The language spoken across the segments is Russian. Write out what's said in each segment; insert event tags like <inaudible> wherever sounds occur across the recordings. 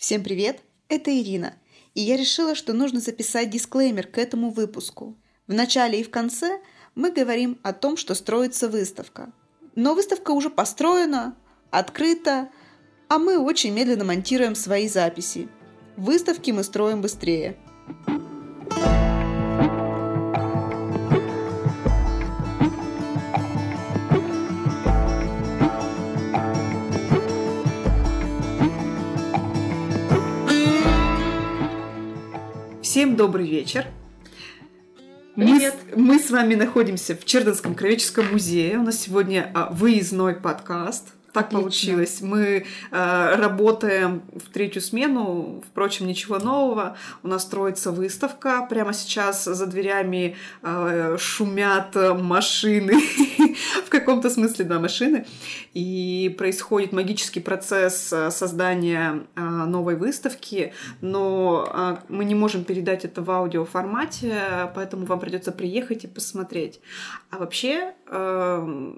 Всем привет, это Ирина, и я решила, что нужно записать дисклеймер к этому выпуску. В начале и в конце мы говорим о том, что строится выставка. Но выставка уже построена, открыта, а мы очень медленно монтируем свои записи. Выставки мы строим быстрее. Всем добрый вечер. Привет. Мы, мы с вами находимся в Черденском краеведческом музее. У нас сегодня а, выездной подкаст. Так Отлично. получилось. Мы э, работаем в третью смену, впрочем, ничего нового. У нас строится выставка. Прямо сейчас за дверями э, шумят машины. <laughs> в каком-то смысле, да, машины. И происходит магический процесс э, создания э, новой выставки. Но э, мы не можем передать это в аудиоформате, поэтому вам придется приехать и посмотреть. А вообще э,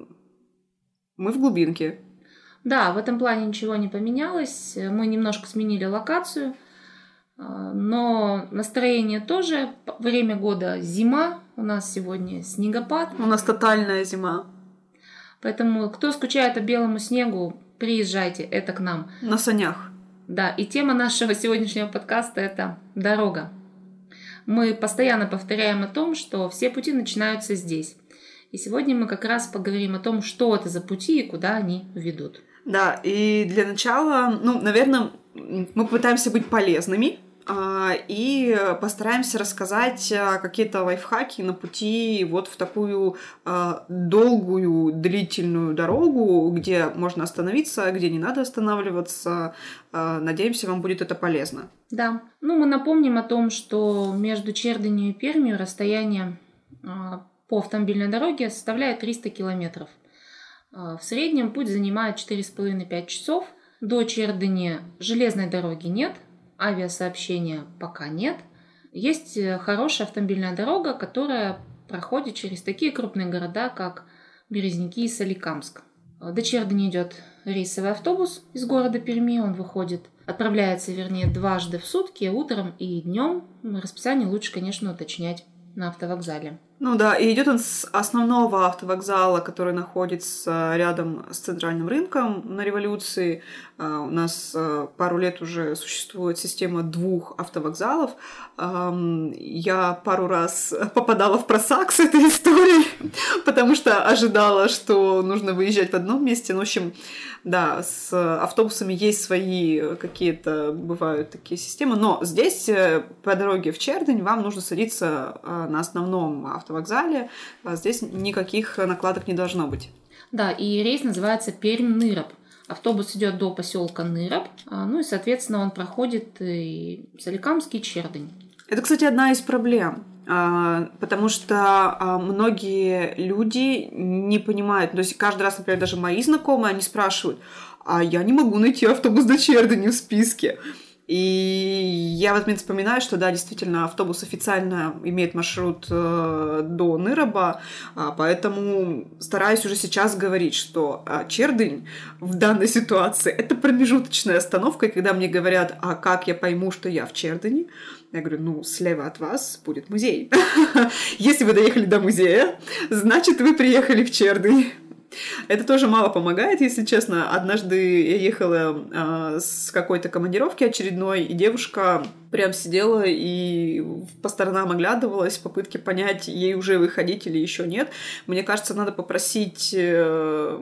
мы в глубинке. Да, в этом плане ничего не поменялось. Мы немножко сменили локацию, а, но настроение тоже. Время года зима, у нас сегодня снегопад. У нас тотальная зима. Поэтому кто скучает о белому снегу, приезжайте, это к нам. На санях. Да, и тема нашего сегодняшнего подкаста это дорога. Мы постоянно повторяем о том, что все пути начинаются здесь. И сегодня мы как раз поговорим о том, что это за пути и куда они ведут. Да, и для начала, ну, наверное, мы пытаемся быть полезными а, и постараемся рассказать а, какие-то лайфхаки на пути вот в такую а, долгую, длительную дорогу, где можно остановиться, где не надо останавливаться. Надеемся, вам будет это полезно. Да. Ну, мы напомним о том, что между Чердынью и Пермью расстояние по автомобильной дороге составляет 300 километров. А, в среднем путь занимает 4,5-5 часов. До Чердыни железной дороги нет, авиасообщения пока нет. Есть э, хорошая автомобильная дорога, которая проходит через такие крупные города, как Березники и Соликамск. До Чердыни идет рейсовый автобус из города Перми, он выходит, отправляется, вернее, дважды в сутки, утром и днем. Расписание лучше, конечно, уточнять на автовокзале. Ну да, и идет он с основного автовокзала, который находится рядом с центральным рынком на революции. А, у нас а, пару лет уже существует система двух автовокзалов. Я пару раз <laughs> попадала в просак с этой <laughs> историей, потому что ожидала, что нужно выезжать в одном месте. Ну, в общем, да, с автобусами есть свои какие-то, бывают такие системы, но здесь э, по дороге в Чердень вам нужно садиться а, на основном автовокзале, а здесь никаких накладок не должно быть. Да, и рейс называется Пермь-Ныроб. Автобус идет до поселка Ныроб, а, ну и, соответственно, он проходит и Соликамский Чердень. Это, кстати, одна из проблем. А, потому что а, многие люди не понимают, то есть каждый раз, например, даже мои знакомые, они спрашивают, а я не могу найти автобус до Чердани в списке. И я в этот момент вспоминаю, что да, действительно, автобус официально имеет маршрут э, до Ныроба, а, поэтому стараюсь уже сейчас говорить, что э, Чердынь в данной ситуации это промежуточная остановка, и когда мне говорят, а как я пойму, что я в Чердыне, я говорю, ну, слева от вас будет музей. <laughs> Если вы доехали до музея, значит, вы приехали в Чердынь. Это тоже мало помогает, если честно. Однажды я ехала э, с какой-то командировки очередной, и девушка прям сидела и по сторонам оглядывалась в попытке понять, ей уже выходить или еще нет. Мне кажется, надо попросить э,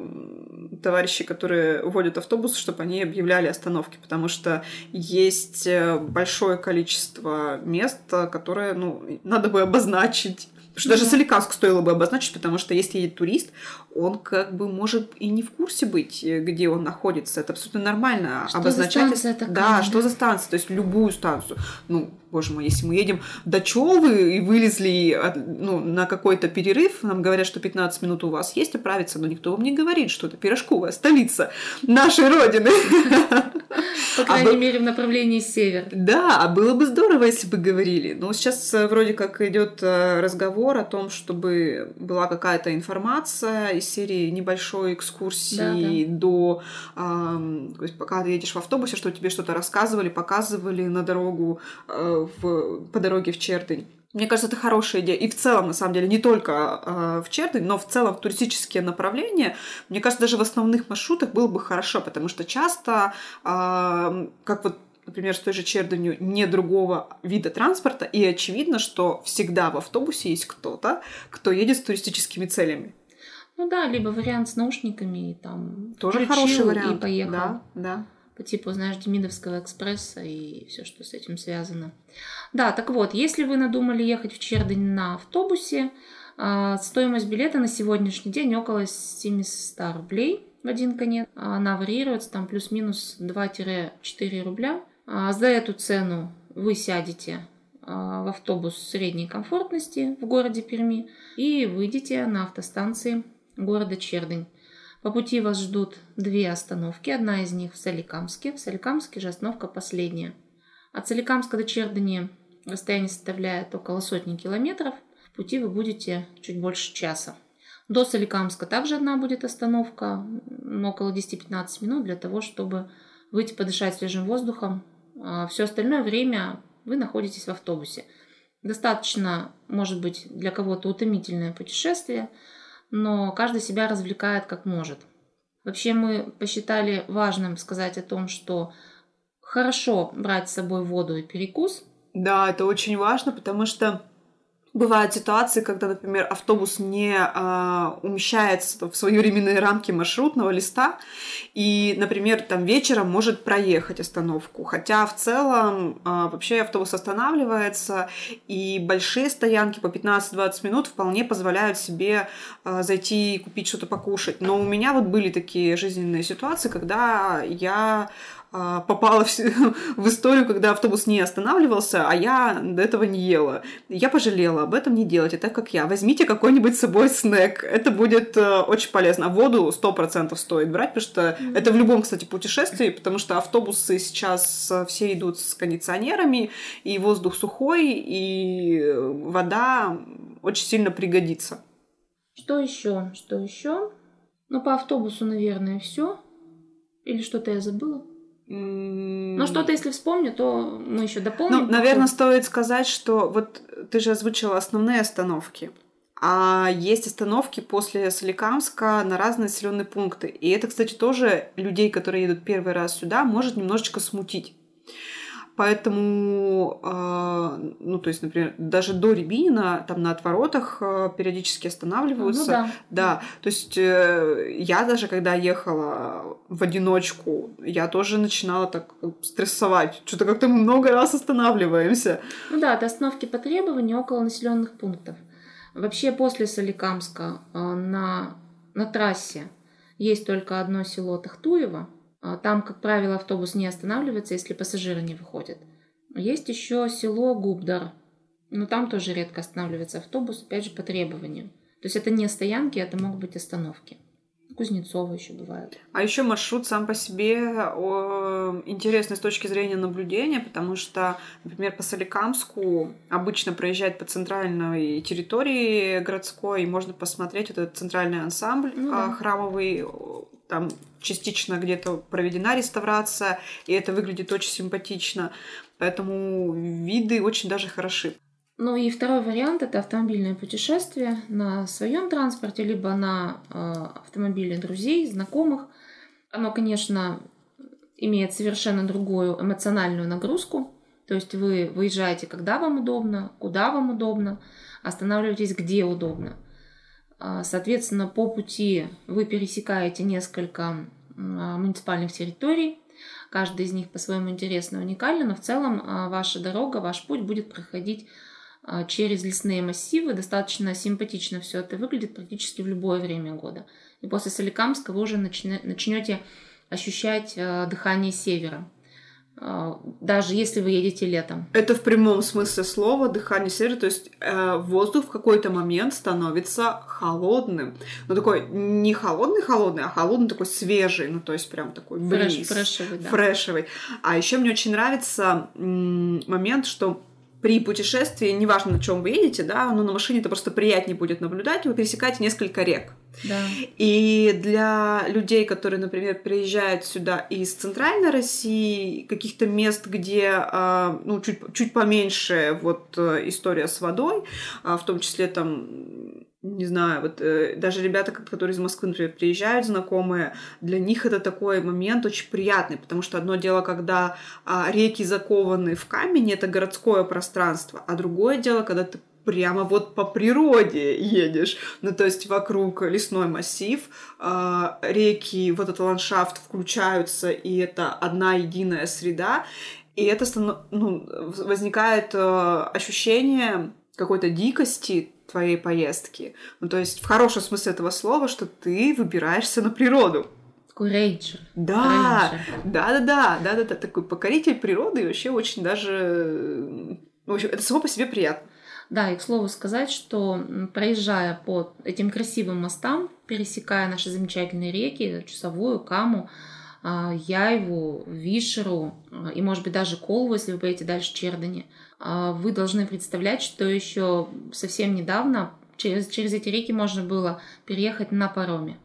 товарищей, которые водят автобус, чтобы они объявляли остановки, потому что есть э, большое количество мест, которые, ну, надо бы обозначить Потому что даже Соликамск стоило бы обозначить, потому что если едет турист, он как бы может и не в курсе быть, э, где он находится. Это абсолютно нормально. Что обозначать. За станция такая, да, да, что за станция. То есть любую станцию. Ну, боже мой, если мы едем до Чолвы и вылезли ну, на какой-то перерыв, нам говорят, что 15 минут у вас есть оправиться, но никто вам не говорит, что это Пирожковая столица нашей родины. По крайней а мере, в направлении север. Да, а было бы здорово, если бы говорили. Но сейчас э, вроде как идет э, разговор о том, чтобы была какая-то информация из серии небольшой экскурсии да, да. до... Э, то есть пока ты едешь в автобусе, что тебе что-то рассказывали, показывали на дорогу, э, в, по дороге в Чердынь. Мне кажется, это хорошая идея. И в целом, на самом деле, не только э, в Чердынь, но в целом в туристические направления, мне кажется, даже в основных маршрутах было бы хорошо, потому что часто, э, как вот например, с той же Чердынью не другого вида транспорта, и очевидно, что всегда в автобусе есть кто-то, кто едет с туристическими целями. Ну да, либо вариант с наушниками, и там тоже хороший вариант. И поехал. Да, да по типу, знаешь, Демидовского экспресса и все, что с этим связано. Да, так вот, если вы надумали ехать в Чердень на автобусе, а, стоимость билета на сегодняшний день около 700 рублей в один конец. Она варьируется там плюс-минус 2-4 рубля. А, за эту цену вы сядете а, в автобус средней комфортности в городе Перми и выйдете на автостанции города Чердень. По пути вас ждут две остановки. Одна из них в Соликамске. В Соликамске же остановка последняя. От Соликамска до Чердани расстояние составляет около сотни километров. В пути вы будете чуть больше часа. До Соликамска также одна будет остановка, около 10-15 минут для того, чтобы выйти подышать свежим воздухом. А Все остальное время вы находитесь в автобусе. Достаточно, может быть, для кого-то утомительное путешествие – но каждый себя развлекает как может. Вообще мы посчитали важным сказать о том, что хорошо брать с собой воду и перекус. Да, это очень важно, потому что Бывают ситуации, когда, например, автобус не а, умещается в свои временные рамки маршрутного листа, и, например, там вечером может проехать остановку. Хотя в целом а, вообще автобус останавливается, и большие стоянки по 15-20 минут вполне позволяют себе а, зайти и купить что-то покушать. Но у меня вот были такие жизненные ситуации, когда я попала в, <laughs> в историю, когда автобус не останавливался, а я до этого не ела. Я пожалела об этом не делать, так как я. Возьмите какой-нибудь с собой снэк, это будет э, очень полезно. А воду 100% стоит брать, потому что mm-hmm. это в любом, кстати, путешествии, потому что автобусы сейчас э, все идут с кондиционерами, и воздух сухой, и вода очень сильно пригодится. Что еще? Что еще? Ну, по автобусу, наверное, все. Или что-то я забыла? Ну, что-то, если вспомню, то мы еще дополним. Ну, наверное, стоит сказать, что вот ты же озвучила основные остановки. А есть остановки после Соликамска на разные населенные пункты. И это, кстати, тоже людей, которые едут первый раз сюда, может немножечко смутить. Поэтому, э, ну, то есть, например, даже до Рябинина там на отворотах э, периодически останавливаются. Ну, да. да. То есть э, я даже, когда ехала в одиночку, я тоже начинала так стрессовать. Что-то как-то мы много раз останавливаемся. Ну да, это остановки по требованию около населенных пунктов. Вообще после Соликамска на, на трассе есть только одно село Тахтуево, а, там, как правило, автобус не останавливается, если пассажиры не выходят. Есть еще село Губдар, но там тоже редко останавливается автобус, опять же, по требованию. То есть это не стоянки, это могут быть остановки. Кузнецова еще бывает. А еще маршрут сам по себе интересный с точки зрения наблюдения, потому что, например, по Соликамску обычно проезжает по центральной территории городской, и можно посмотреть вот этот центральный ансамбль ну, да. храмовый, там частично где-то проведена реставрация, и это выглядит очень симпатично. Поэтому виды очень даже хороши. Ну и второй вариант это автомобильное путешествие на своем транспорте, либо на э, автомобиле друзей, знакомых. Оно, конечно, имеет совершенно другую эмоциональную нагрузку. То есть вы выезжаете, когда вам удобно, куда вам удобно, останавливаетесь, где удобно. А, соответственно, по пути вы пересекаете несколько а, муниципальных территорий. Каждая из них по-своему интересна и уникальна, но в целом а, ваша дорога, ваш путь будет проходить через лесные массивы. Достаточно симпатично все это выглядит практически в любое время года. И после Соликамска вы уже начнете ощущать дыхание севера. А, даже если вы едете летом. Это в прямом смысле слова дыхание севера, то есть э, воздух в какой-то момент становится холодным. Ну, такой не холодный-холодный, а холодный такой свежий, ну, то есть прям такой бриз. Фреш, фрешевый, да. Фрешевый. А еще мне очень нравится м- момент, что при путешествии, неважно, на чем вы едете, да, но на машине это просто приятнее будет наблюдать, вы пересекаете несколько рек. Да. И для людей, которые, например, приезжают сюда из центральной России, каких-то мест, где а, ну, чуть, чуть поменьше вот э, история с водой, а, в том числе там не знаю, вот э, даже ребята, которые из Москвы, например, приезжают, знакомые, для них это такой момент очень приятный, потому что одно дело, когда а, реки закованы в камень, это городское пространство, а другое дело, когда ты прямо вот по природе едешь. Ну, то есть вокруг лесной массив, э, реки, вот этот ландшафт включаются, и это одна единая среда. И это ну, возникает э, ощущение какой-то дикости твоей поездки. Ну, то есть в хорошем смысле этого слова, что ты выбираешься на природу. Такой рейнджер. Да, да, да, да, да, да, да, такой покоритель природы и вообще очень даже... В общем, это само по себе приятно. Да, и к слову сказать, что проезжая по этим красивым мостам, пересекая наши замечательные реки, Чусовую, Каму, а, Яйву, Вишеру а, и, может быть, даже Колву, если вы поедете дальше а, вы должны представлять, что еще совсем недавно через, через эти реки можно было переехать на пароме.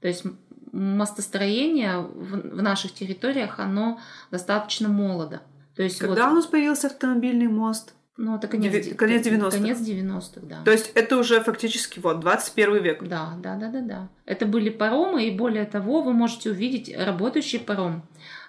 То есть мостостроение в, в наших территориях, оно достаточно молодо. То есть Когда вот... у нас появился автомобильный мост? Ну, это конец, Деви... конец 90-х. Конец 90-х, да. То есть это уже фактически вот 21 век. Да, да, да, да, да. Это были паромы, и более того, вы можете увидеть работающий паром.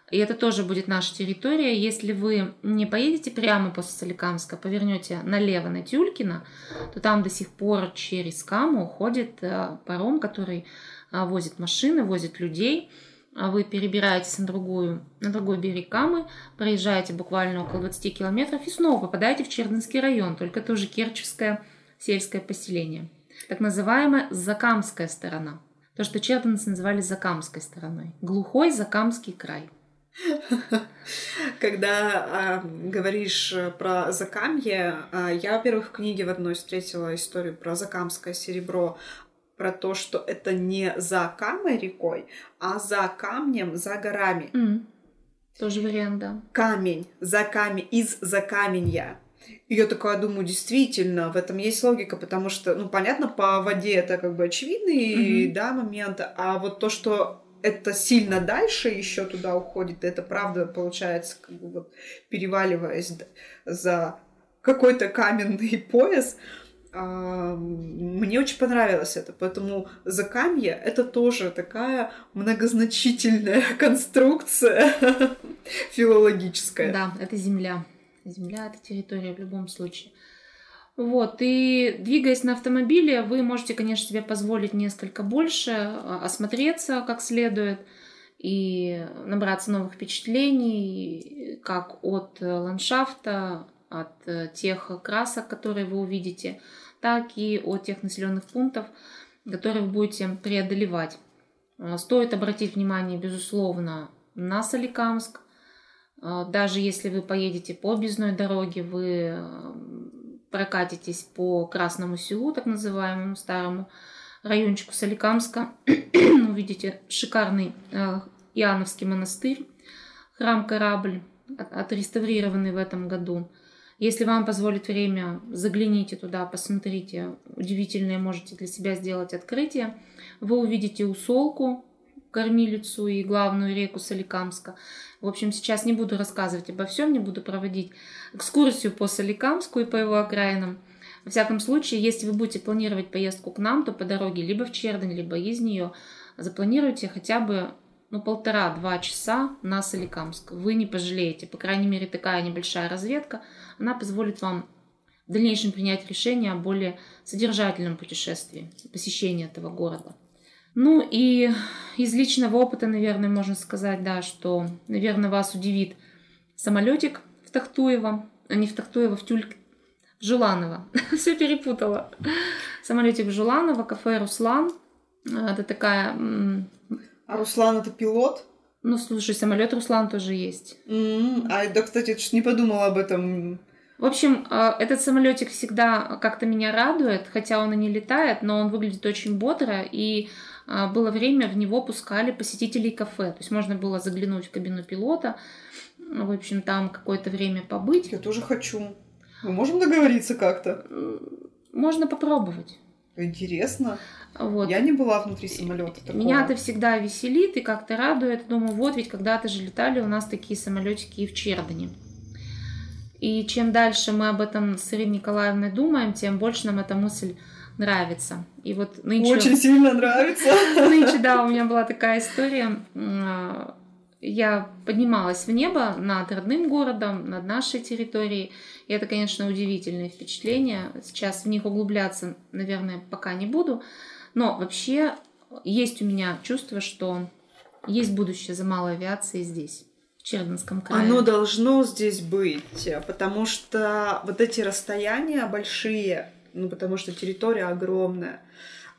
И это тоже будет наша территория. Если вы не поедете прямо после Соликамска, повернете налево на Тюлькина, то там до сих пор через Каму уходит э, паром, который э, возит машины, возит людей. А вы перебираетесь на, другую, на другой берег Камы, проезжаете буквально около 20 километров и снова попадаете в Чердынский район, только это уже Керчевское сельское поселение. Так называемая Закамская сторона. То, что чердынцы называли Закамской стороной. Глухой Закамский край. <laughs> Когда э, говоришь про Закамье, э, я, во-первых, в книге в одной встретила историю про Закамское серебро, про то, что это не за Камой рекой, а за камнем, за горами. Mm. Тоже вариант, да. Камень, за камень, из за каменья. И я такая думаю, действительно, в этом есть логика, потому что, ну, понятно, по воде это как бы очевидный, mm-hmm. да, момент, а вот то, что это сильно дальше еще туда уходит, это правда получается, как бы вот переваливаясь за какой-то каменный <laughs> пояс, а, мне очень понравилось это, поэтому закамье — это тоже такая многозначительная <laughs> конструкция <laughs> филологическая. Да, это земля. Земля — это территория в любом случае. Вот, и двигаясь на автомобиле, вы можете, конечно, себе позволить несколько больше, а, осмотреться как следует и набраться новых впечатлений, как от ландшафта, от э, тех красок, которые вы увидите, так и от тех населенных пунктов, которые вы будете преодолевать. Э, стоит обратить внимание, безусловно, на Соликамск. Э, даже если вы поедете по объездной дороге, вы прокатитесь по Красному селу, так называемому старому райончику Соликамска, <clears throat> увидите шикарный Иоанновский монастырь, храм-корабль, отреставрированный в этом году – если вам позволит время, загляните туда, посмотрите. Удивительное можете для себя сделать открытие. Вы увидите усолку, кормилицу и главную реку Соликамска. В общем, сейчас не буду рассказывать обо всем, не буду проводить экскурсию по Соликамску и по его окраинам. Во всяком случае, если вы будете планировать поездку к нам, то по дороге либо в Чердень, либо из нее запланируйте хотя бы ну, полтора-два часа на Соликамск. Вы не пожалеете. По крайней мере, такая небольшая разведка, она позволит вам в дальнейшем принять решение о более содержательном путешествии, посещении этого города. Ну и из личного опыта, наверное, можно сказать, да, что, наверное, вас удивит самолетик в Тахтуево, а не в Тахтуево, в Тюльк, в Жуланово. <laughs> Все перепутала. Самолетик в Жуланово, кафе «Руслан». Это такая а Руслан это пилот? Ну, слушай, самолет Руслан тоже есть. Mm-hmm. А, да, кстати, я не подумала об этом. В общем, э, этот самолетик всегда как-то меня радует, хотя он и не летает, но он выглядит очень бодро, и э, было время, в него пускали посетителей кафе. То есть можно было заглянуть в кабину пилота, в общем, там какое-то время побыть. Я тоже хочу. Мы можем договориться как-то? Можно попробовать. Интересно. Вот. Я не была внутри самолета. Такого. Меня это всегда веселит и как-то радует. Думаю, вот ведь когда-то же летали у нас такие самолетики и в Чердане. И чем дальше мы об этом с Ириной Николаевной думаем, тем больше нам эта мысль нравится. И вот нынче... Очень сильно нравится. <laughs> Нынче, да, у меня была такая история. Я поднималась в небо над родным городом, над нашей территорией. И это, конечно, удивительные впечатления. Сейчас в них углубляться, наверное, пока не буду. Но вообще есть у меня чувство, что есть будущее за малой авиацией здесь. Чернинском крае. Оно должно здесь быть, потому что вот эти расстояния большие, ну потому что территория огромная,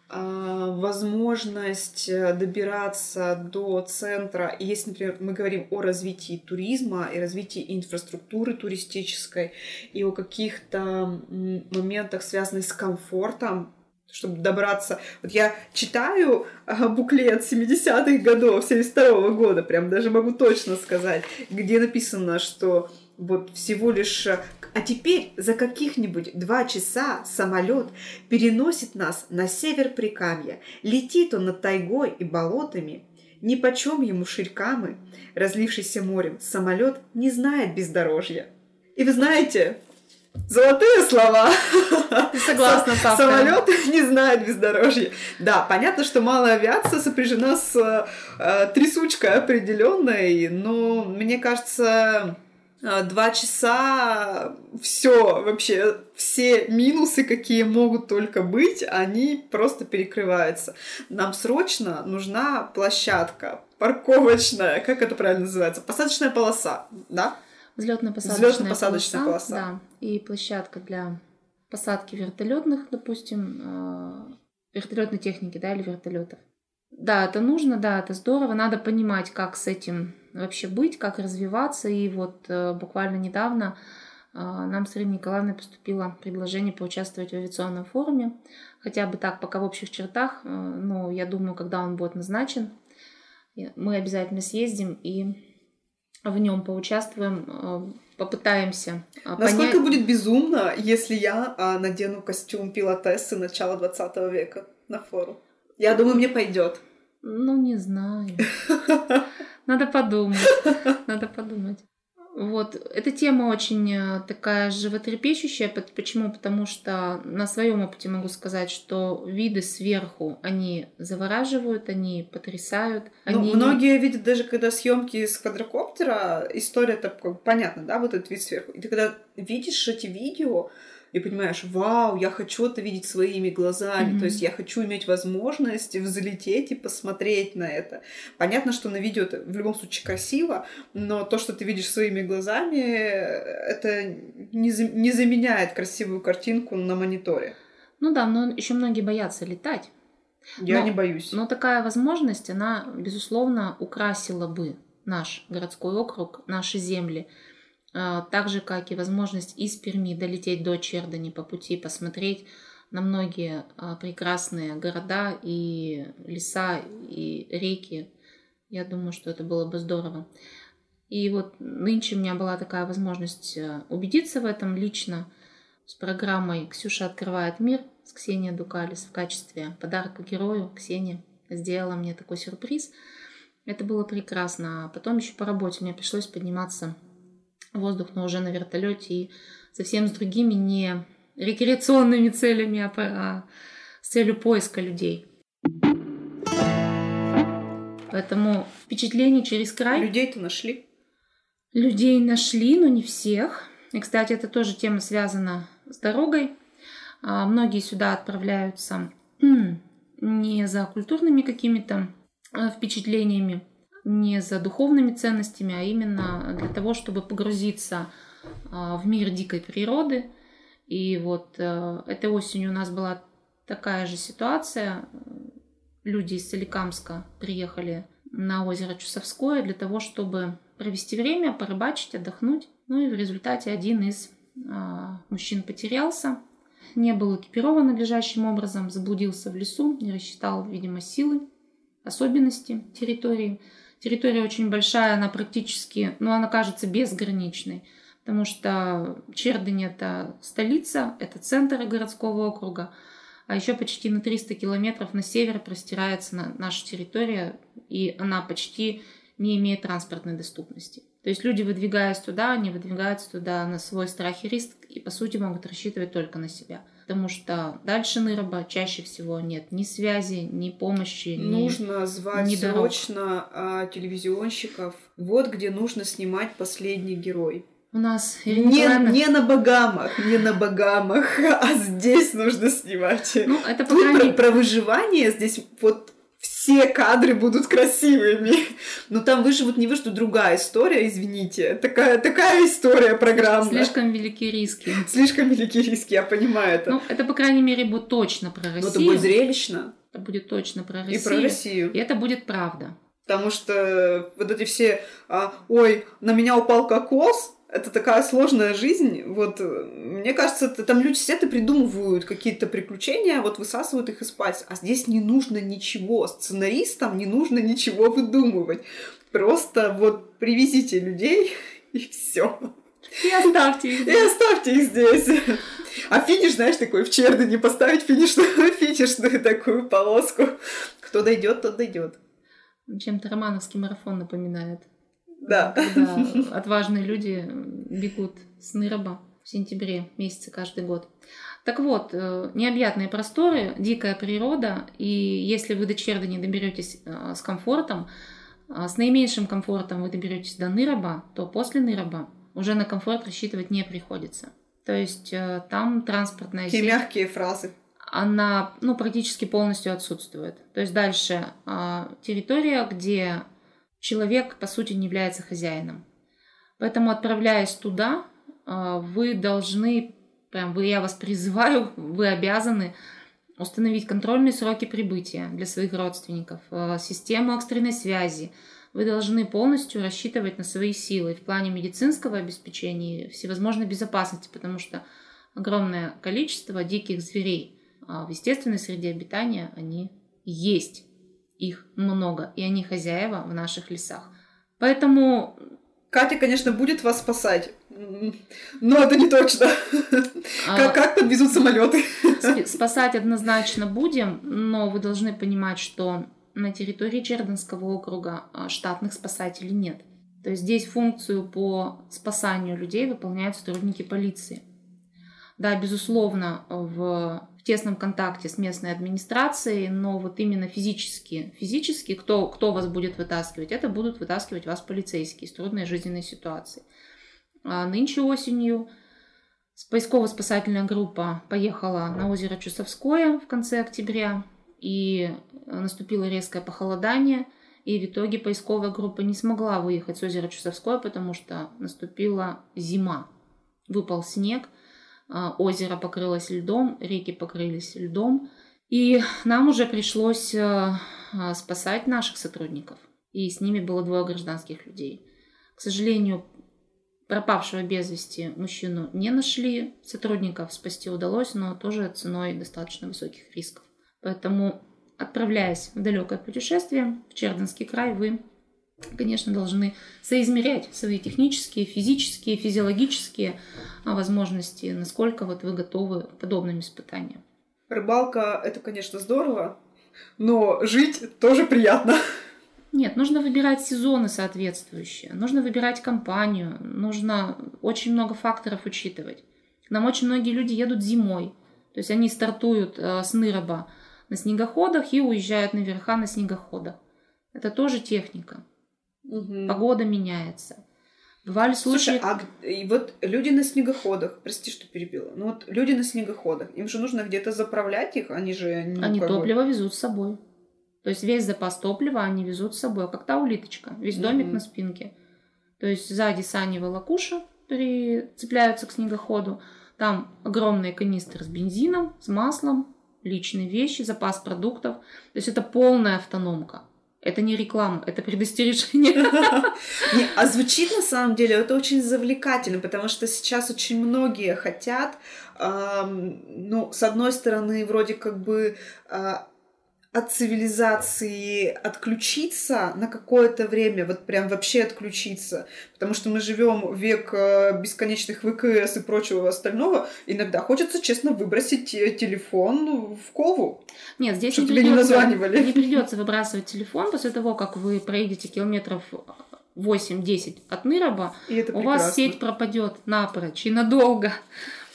а, возможность добираться до центра. Если, например, мы говорим о развитии туризма и развитии инфраструктуры туристической и о каких-то моментах, связанных с комфортом, чтобы добраться. Вот я читаю а, буклет 70-х годов, 72 -го года, прям даже могу точно сказать, где написано, что вот всего лишь... Э, а теперь за каких-нибудь два часа самолет переносит нас на север Прикамья. Летит он над тайгой и болотами. Ни почем ему ширькамы, разлившийся морем, самолет не знает бездорожья. И вы знаете, Золотые слова. Согласна с Самолет не знает бездорожья. Да, понятно, что малая авиация сопряжена с э, трясучкой определенной, но мне кажется, э, два часа все вообще все минусы, какие могут только быть, они просто перекрываются. Нам срочно нужна площадка парковочная, как это правильно называется, посадочная полоса, да? Взлетно-посадочная, Взлетно-посадочная полоса, полоса. Да, и площадка для посадки вертолетных, допустим, э, вертолетной техники, да, или вертолетов. Да, это нужно, да, это здорово. Надо понимать, как с этим вообще быть, как развиваться. И вот э, буквально недавно э, нам с Ириной Николаевной поступило предложение поучаствовать в авиационном форуме. Хотя бы так, пока в общих чертах. Но я думаю, когда он будет назначен, мы обязательно съездим и в нем поучаствуем, э, попытаемся э, Насколько понять... будет безумно, если я а, надену костюм пилотессы начала 20 века на форум? Я думаю, мне пойдет. Ну, не знаю. <laughs> Надо подумать. Надо подумать. Вот, эта тема очень э, такая животрепещущая. Почему? Потому что на своем опыте могу сказать, что виды сверху, они завораживают, они потрясают. Ну, они... многие видят даже, когда съемки с квадрокоптера, история так понятна, да, вот этот вид сверху. И ты когда видишь эти видео, и понимаешь, вау, я хочу это видеть своими глазами, mm-hmm. то есть я хочу иметь возможность взлететь и посмотреть на это. Понятно, что на видео это в любом случае красиво, но то, что ты видишь своими глазами, это не, за... не заменяет красивую картинку на мониторе. Ну да, но еще многие боятся летать. Я но, не боюсь. Но такая возможность, она, безусловно, украсила бы наш городской округ, наши земли. А, так же, как и возможность из Перми долететь до Чердани по пути, посмотреть на многие а, прекрасные города и леса и реки. Я думаю, что это было бы здорово. И вот нынче у меня была такая возможность э, убедиться в этом лично с программой «Ксюша открывает мир» с Ксенией Дукалис в качестве подарка герою. Ксения сделала мне такой сюрприз. Это было прекрасно. А потом еще по работе мне пришлось подниматься воздух, но уже на вертолете и совсем с другими не рекреационными целями, а, а с целью поиска людей. Поэтому впечатление через край. Людей-то нашли? Людей нашли, но не всех. И, кстати, это тоже тема связана с дорогой. А, многие сюда отправляются не за культурными какими-то а, впечатлениями, не за духовными ценностями, а именно для того, чтобы погрузиться а, в мир дикой природы. И вот э, этой осенью у нас была такая же ситуация. Люди из Соликамска приехали на озеро Чусовское для того, чтобы провести время, порыбачить, отдохнуть. Ну и в результате один из а, мужчин потерялся, не был экипирован надлежащим образом, заблудился в лесу, не рассчитал, видимо, силы, особенности территории. Территория очень большая, она практически, ну, она кажется безграничной, потому что Чердынь – это столица, это центр городского округа, а еще почти на 300 километров на север простирается наша территория, и она почти не имеет транспортной доступности. То есть люди, выдвигаясь туда, они выдвигаются туда на свой страх и риск, и по сути могут рассчитывать только на себя. Потому что дальше Ныроба чаще всего нет ни связи, ни помощи. Нужно ни, звать ни срочно а, телевизионщиков. Вот где нужно снимать последний герой. У нас не, не на Багамах, не на Багамах, <laughs> а здесь нужно снимать. Ну, это по Тут про, про выживание здесь вот все кадры будут красивыми. Но там выживут, не выживут, другая история, извините. Такая, такая история программы. Слишком велики риски. Слишком велики риски, я понимаю это. Ну, это, по крайней мере, будет точно про Россию. Но это будет зрелищно. Это будет точно про Россию. И про Россию. И это будет правда. Потому что вот эти все, а, ой, на меня упал кокос, это такая сложная жизнь. Вот, мне кажется, там люди сидят и придумывают какие-то приключения, вот высасывают их из пальца. А здесь не нужно ничего. Сценаристам не нужно ничего выдумывать. Просто вот привезите людей <laughs> и все. И оставьте их. И оставьте их здесь. А финиш, знаешь, такой в Чердане поставить финишную, <laughs> финишную такую полоску. Кто дойдет, тот дойдет. Чем-то романовский марафон напоминает. Да. Когда отважные люди бегут с Ныроба в сентябре месяце каждый год. Так вот, э, необъятные просторы, дикая природа, и если вы до Чердани доберетесь э, с комфортом, э, с наименьшим комфортом вы доберетесь до Ныроба, то после Ныроба уже на комфорт рассчитывать не приходится. То есть там транспортная Какие сеть... мягкие фразы. Она ну, практически полностью отсутствует. То есть дальше территория, где человек, по сути, не является хозяином. Поэтому, отправляясь туда, а, вы должны, прям вы, я вас призываю, <laughs> вы обязаны установить контрольные сроки прибытия для своих родственников, а, систему экстренной связи. Вы должны полностью рассчитывать на свои силы в плане медицинского обеспечения и всевозможной безопасности, потому что огромное количество диких зверей а, в естественной среде обитания, они есть их много, и они хозяева в наших лесах. Поэтому... Катя, конечно, будет вас спасать, но это не точно. А... Как, как подвезут самолеты? Спасать однозначно будем, но вы должны понимать, что на территории Черденского округа а, штатных спасателей нет. То есть здесь функцию по спасанию людей выполняют сотрудники полиции. Да, безусловно, в тесном контакте с местной администрацией, но вот именно физически, физически кто, кто вас будет вытаскивать, это будут вытаскивать вас полицейские с трудной жизненной ситуации. А нынче осенью поисково-спасательная группа поехала на озеро Чусовское в конце октября, и наступило резкое похолодание, и в итоге поисковая группа не смогла выехать с озера Чусовское, потому что наступила зима. Выпал снег, озеро покрылось льдом, реки покрылись льдом. И нам уже пришлось э, а, спасать наших сотрудников. И с ними было двое гражданских людей. К сожалению, пропавшего без вести мужчину не нашли. Сотрудников спасти удалось, но тоже ценой достаточно высоких рисков. Поэтому, отправляясь в далекое путешествие в Черденский край, вы конечно, должны соизмерять свои технические, физические, физиологические а, возможности, насколько вот вы готовы к подобным испытаниям. Рыбалка — это, конечно, здорово, но жить тоже приятно. Нет, нужно выбирать сезоны соответствующие, нужно выбирать компанию, нужно очень много факторов учитывать. К нам очень многие люди едут зимой, то есть они стартуют э, с Ныроба на снегоходах и уезжают наверха на снегоходах. Это тоже техника. Угу. Погода меняется. Бывали случаи... Слушай, а и вот люди на снегоходах, прости, что перебила, ну вот люди на снегоходах, им же нужно где-то заправлять их, они же... Ну, они топливо бы... везут с собой. То есть весь запас топлива они везут с собой, как та улиточка, весь домик mm на спинке. То есть сзади сани волокуша прицепляются к снегоходу, там огромные канистры с бензином, с маслом, личные вещи, запас продуктов. То есть это полная автономка. Это не реклама, это предостережение. <laughs> А звучит на самом деле это очень завлекательно, потому что сейчас очень многие хотят, ну, с одной стороны, вроде как бы а, от цивилизации отключиться на какое-то время, вот прям вообще отключиться, потому что мы живем век э, бесконечных ВКС и прочего остального, иногда хочется, честно, выбросить телефон в кову. Нет, здесь не придется, не названивали. Не придется выбрасывать телефон после того, как вы проедете километров 8-10 от Ныроба, у прекрасно. вас сеть пропадет напрочь и надолго.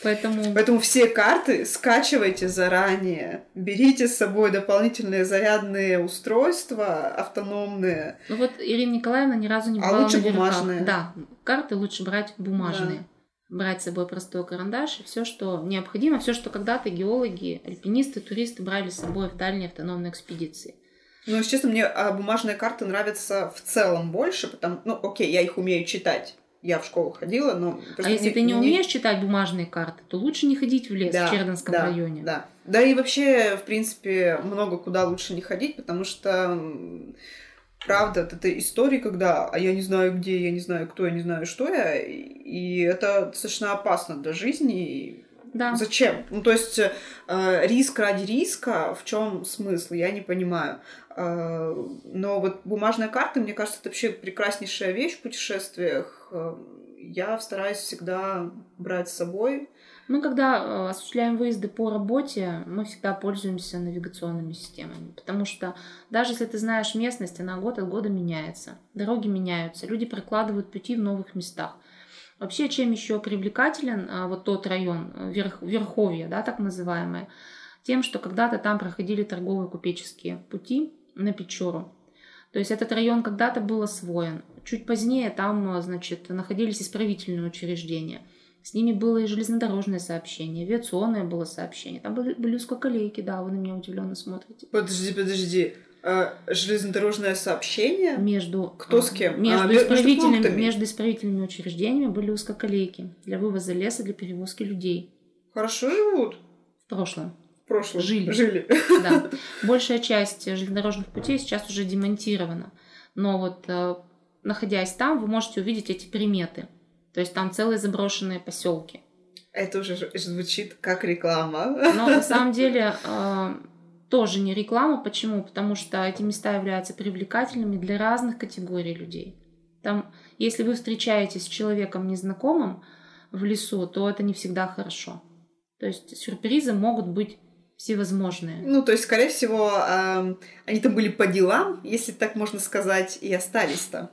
Поэтому... Поэтому все карты скачивайте заранее. Берите с собой дополнительные зарядные устройства автономные. Ну вот Ирина Николаевна ни разу не а бывала А лучше на бумажные. Да, карты лучше брать бумажные. Да. Брать с собой простой карандаш и все, что необходимо, все, что когда-то геологи, альпинисты, туристы брали с собой в дальние автономные экспедиции. Ну, если честно, мне а, бумажные карты нравятся в целом больше, потому, ну, окей, я их умею читать я в школу ходила, но... А если мне, ты не мне... умеешь читать бумажные карты, то лучше не ходить в лес да, в Черденском да, районе. Да, да. и вообще, в принципе, много куда лучше не ходить, потому что правда, это истории, когда а я не знаю где, я не знаю кто, я не знаю что я, и это достаточно опасно для жизни. Да. Зачем? Ну, то есть э, риск ради риска, в чем смысл, я не понимаю. Э, но вот бумажная карта, мне кажется, это вообще прекраснейшая вещь в путешествиях. Э, я стараюсь всегда брать с собой. Мы, когда э, осуществляем выезды по работе, мы всегда пользуемся навигационными системами, потому что даже если ты знаешь местность, она год от года меняется, дороги меняются, люди прокладывают пути в новых местах. Вообще, чем еще привлекателен а, вот тот район, э, верх, Верховье, да, так называемое, тем, что когда-то там проходили торговые купеческие пути на Печору. То есть этот район когда-то был освоен. Чуть позднее там, значит, находились исправительные учреждения. С ними было и железнодорожное сообщение, авиационное было сообщение. Там были, были узкоколейки, да, вы на меня удивленно смотрите. Подожди, подожди. А, железнодорожное сообщение? Между... Кто с кем? Между, а, исправительными, между, между исправительными учреждениями были узкоколейки для вывоза леса, для перевозки людей. Хорошо живут? В прошлом. В прошлом. Жили. Жили. Да. Большая часть железнодорожных путей сейчас уже демонтирована. Но вот э, находясь там, вы можете увидеть эти приметы. То есть там целые заброшенные поселки. Это уже звучит как реклама. Но на самом деле э, тоже не реклама. Почему? Потому что эти места являются привлекательными для разных категорий людей. Там, если вы встречаетесь с человеком незнакомым в лесу, то это не всегда хорошо. То есть сюрпризы могут быть всевозможные. Ну, то есть, скорее всего, э, они там были по делам, если так можно сказать, и остались там.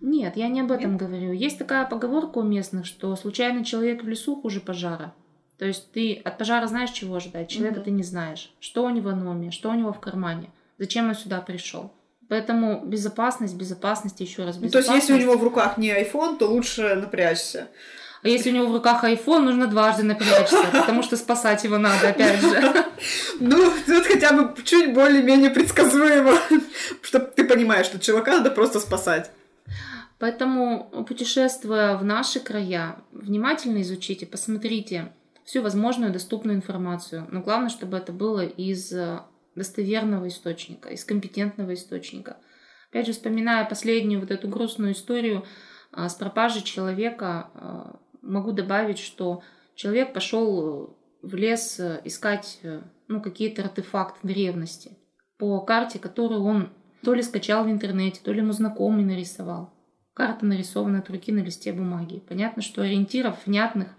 Нет, я не об этом Нет? говорю. Есть такая поговорка у местных, что случайный человек в лесу хуже пожара. То есть ты от пожара знаешь, чего ожидать, человека угу. ты не знаешь, что у него на уме, что у него в кармане, зачем он сюда пришел. Поэтому безопасность, безопасность, еще раз безопасность. Ну, то есть, если у него в руках не iPhone, то лучше напрячься. А если у него в руках iPhone, нужно дважды напрячься, потому что спасать его надо, опять же. <laughs> Ну, тут хотя бы чуть более-менее предсказуемо, <laughs> чтобы ты понимаешь, что чувака надо просто спасать. Поэтому, путешествуя в наши края, внимательно изучите, посмотрите, всю возможную доступную информацию. Но главное, чтобы это было из э, достоверного источника, из компетентного источника. Опять же, вспоминая последнюю вот эту грустную историю а, с пропажей человека, а, могу добавить, что человек пошел в лес э, искать э, ну, какие-то артефакты древности по карте, которую он то ли скачал в интернете, то ли ему знакомый нарисовал. Карта нарисована от руки на листе бумаги. Понятно, что ориентиров внятных –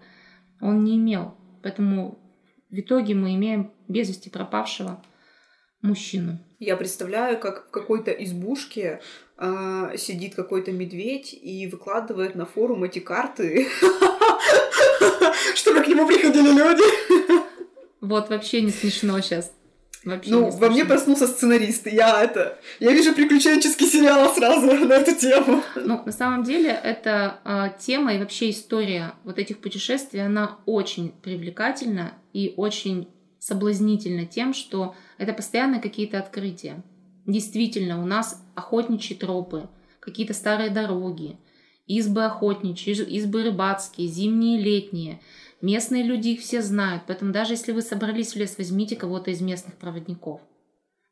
он не имел. Поэтому в итоге мы имеем без вести пропавшего мужчину. Я представляю, как в какой-то избушке э, сидит какой-то медведь и выкладывает на форум эти карты, <laughs> чтобы к нему приходили люди. Вот вообще не смешно сейчас. Вообще ну, во мне проснулся сценарист, я это... Я вижу приключенческий сериал сразу <laughs> на эту тему. Ну, на самом деле, эта э, тема и вообще история вот этих путешествий, она очень привлекательна и очень соблазнительна тем, что это постоянно какие-то открытия. Действительно, у нас охотничьи тропы, какие-то старые дороги, избы охотничьи, избы рыбацкие, зимние, летние – Местные люди их все знают, поэтому даже если вы собрались в лес, возьмите кого-то из местных проводников.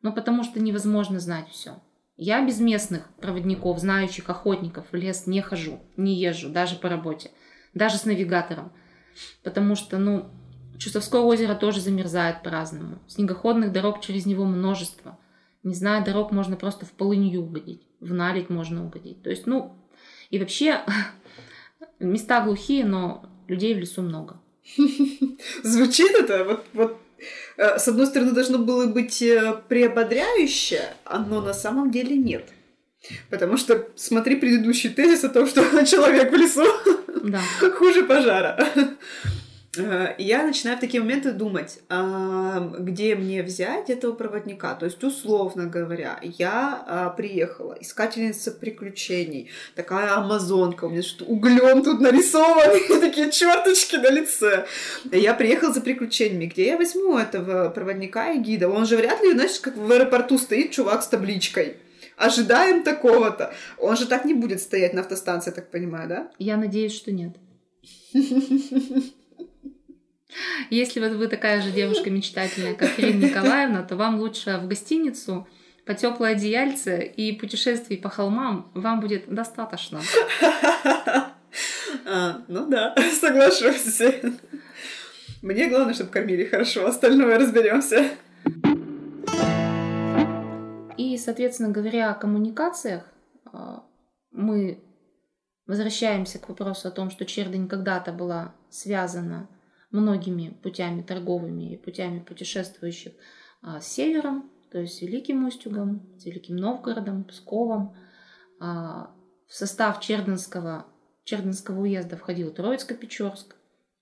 Ну, потому что невозможно знать все. Я без местных проводников, знающих охотников в лес не хожу, не езжу, даже по работе, даже с навигатором. Потому что, ну, Чусовское озеро тоже замерзает по-разному. Снегоходных дорог через него множество. Не зная дорог, можно просто в полынью угодить, в налить можно угодить. То есть, ну, и вообще <laughs> места глухие, но людей в лесу много. <laughs> Звучит это вот, вот э, с одной стороны, должно было быть э, приободряюще, но на самом деле нет. Потому что смотри предыдущий тезис о том, что <laughs> человек в лесу да. <laughs> хуже пожара. Э, я начинаю в такие моменты думать, где мне взять этого проводника. То есть, условно говоря, я а, приехала, искательница приключений, такая амазонка, у меня что углем тут нарисованы, <laughs> такие черточки на лице. Я приехала за приключениями. Где я возьму этого проводника и гида? Он же вряд ли, знаешь, как в аэропорту стоит чувак с табличкой ожидаем такого-то. Он же так не будет стоять на автостанции, так понимаю, да? Я надеюсь, что нет. <laughs> Если вот вы такая же девушка мечтательная, как Ирина Николаевна, то вам лучше в гостиницу по теплое одеяльце и путешествий по холмам вам будет достаточно. А, ну да, <laughs> соглашусь. Мне главное, чтобы кормили хорошо, остальное разберемся. И, соответственно, говоря о коммуникациях, а, мы возвращаемся к вопросу о том, что Чердень когда-то была связана многими путями торговыми и путями путешествующих а, с севером, то есть с Великим Устюгом, с Великим Новгородом, Псковом. А, в состав Черденского, Черденского уезда входил Троицко-Печорск,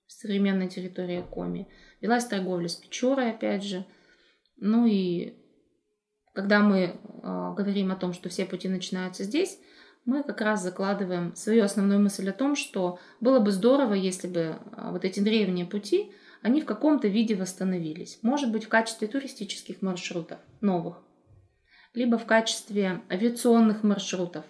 современная территория Коми. Велась торговля с Печорой, опять же. Ну и когда мы э, говорим о том, что все пути начинаются здесь, мы как раз закладываем свою основную мысль о том, что было бы здорово, если бы а, вот эти древние пути, они в каком-то виде восстановились. Может быть, в качестве туристических маршрутов новых, либо в качестве авиационных маршрутов.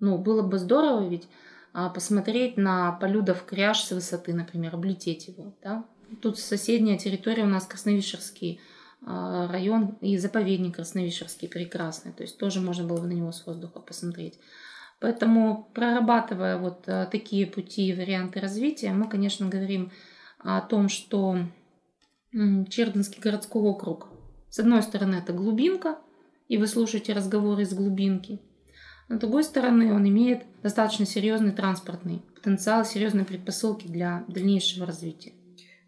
Ну, было бы здорово ведь а, посмотреть на полюдов кряж с высоты, например, облететь его. Да? Тут соседняя территория у нас Красновишерский район и заповедник Красновишерский прекрасный, то есть тоже можно было бы на него с воздуха посмотреть. Поэтому, прорабатывая вот а, такие пути и варианты развития, мы, конечно, говорим о том, что Чердынский городской округ, с одной стороны, это глубинка, и вы слушаете разговоры из глубинки. Но с другой стороны, он имеет достаточно серьезный транспортный потенциал, серьезные предпосылки для дальнейшего развития.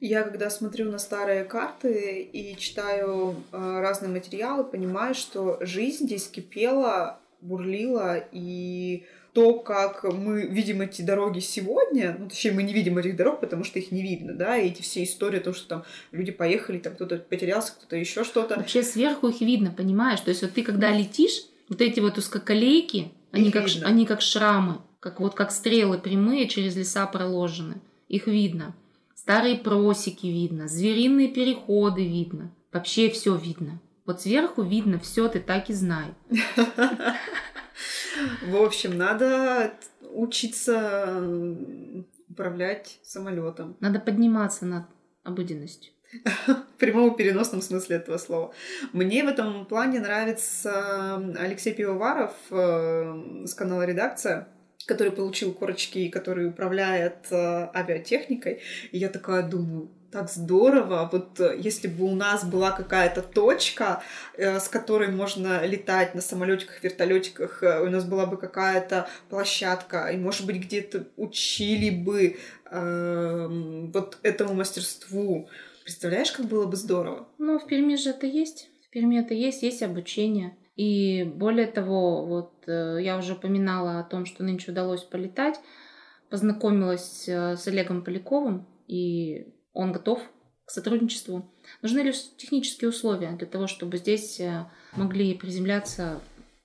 Я когда смотрю на старые карты и читаю э, разные материалы, понимаю, что жизнь здесь кипела, бурлила, и то, как мы видим эти дороги сегодня, ну, точнее, мы не видим этих дорог, потому что их не видно, да, и эти все истории о том, что там люди поехали, там кто-то потерялся, кто-то еще что-то. Вообще сверху их видно, понимаешь? То есть вот ты когда летишь, вот эти вот узкоколейки, они как, они как шрамы, как вот как стрелы прямые через леса проложены. Их видно. Старые просеки видно, звериные переходы видно. Вообще все видно. Вот сверху видно все, ты так и знай. В общем, надо учиться управлять самолетом. Надо подниматься над обыденностью. <laughs> В прямом переносном смысле этого слова. Мне в этом плане нравится Алексей Пивоваров э, с канала «Редакция» который получил корочки и который управляет э, авиатехникой. И я такая думаю, так здорово. Вот э, если бы у нас была какая-то точка, э, с которой можно летать на самолетиках, вертолетиках, э, у нас была бы какая-то площадка, и, может быть, где-то учили бы э, вот этому мастерству. Представляешь, как было бы здорово? Ну, в Перми же это есть. В Перми это есть, есть обучение. И более того, вот э, я уже упоминала о том, что нынче удалось полетать, познакомилась э, с Олегом Поляковым, и он готов к сотрудничеству. Нужны лишь технические условия для того, чтобы здесь э, могли приземляться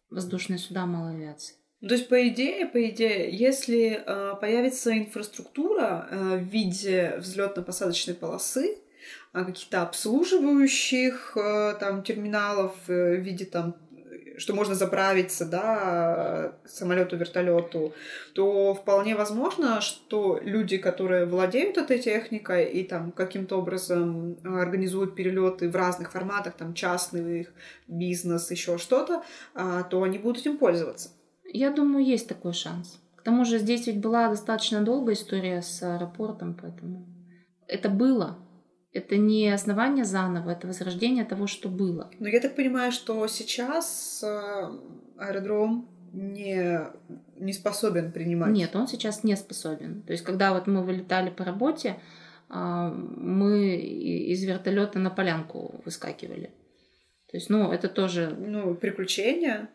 воздушные суда малой авиации. То есть, по идее, по идее, если э, появится инфраструктура э, в виде взлетно-посадочной полосы, каких-то обслуживающих э, там терминалов в виде там что можно заправиться, да, самолету, вертолету, то вполне возможно, что люди, которые владеют этой техникой и там каким-то образом организуют перелеты в разных форматах, там частный бизнес, еще что-то, а, то они будут этим пользоваться. Я думаю, есть такой шанс. К тому же здесь ведь была достаточно долгая история с аэропортом, поэтому это было. Это не основание заново, это возрождение того, что было. Но я так понимаю, что сейчас э, аэродром не, не способен принимать. Нет, он сейчас не способен. То есть, когда вот мы вылетали по работе, а, мы из вертолета на полянку выскакивали. То есть, ну, это тоже... Ну, приключения.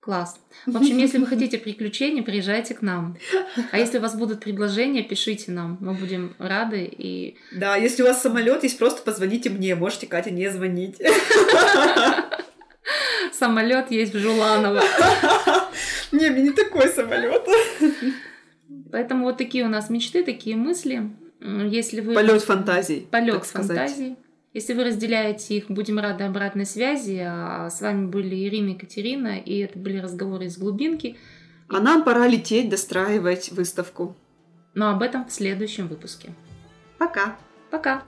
Класс. В общем, если вы <laughs> хотите приключений, приезжайте к нам. А если у вас будут предложения, пишите нам. Мы будем рады. И... Да, если у вас самолет есть, просто позвоните мне. Можете, Катя, не звонить. <laughs> Самолет есть в Жуланово. <laughs> Не, мне не такой самолет. Поэтому вот такие у нас мечты, такие мысли. Если вы... Полет фантазий. Полет фантазий. Если вы разделяете их, будем рады обратной связи. А с вами были Ирина и Екатерина, и это были разговоры из глубинки. А нам пора лететь, достраивать выставку. Но об этом в следующем выпуске. Пока. Пока.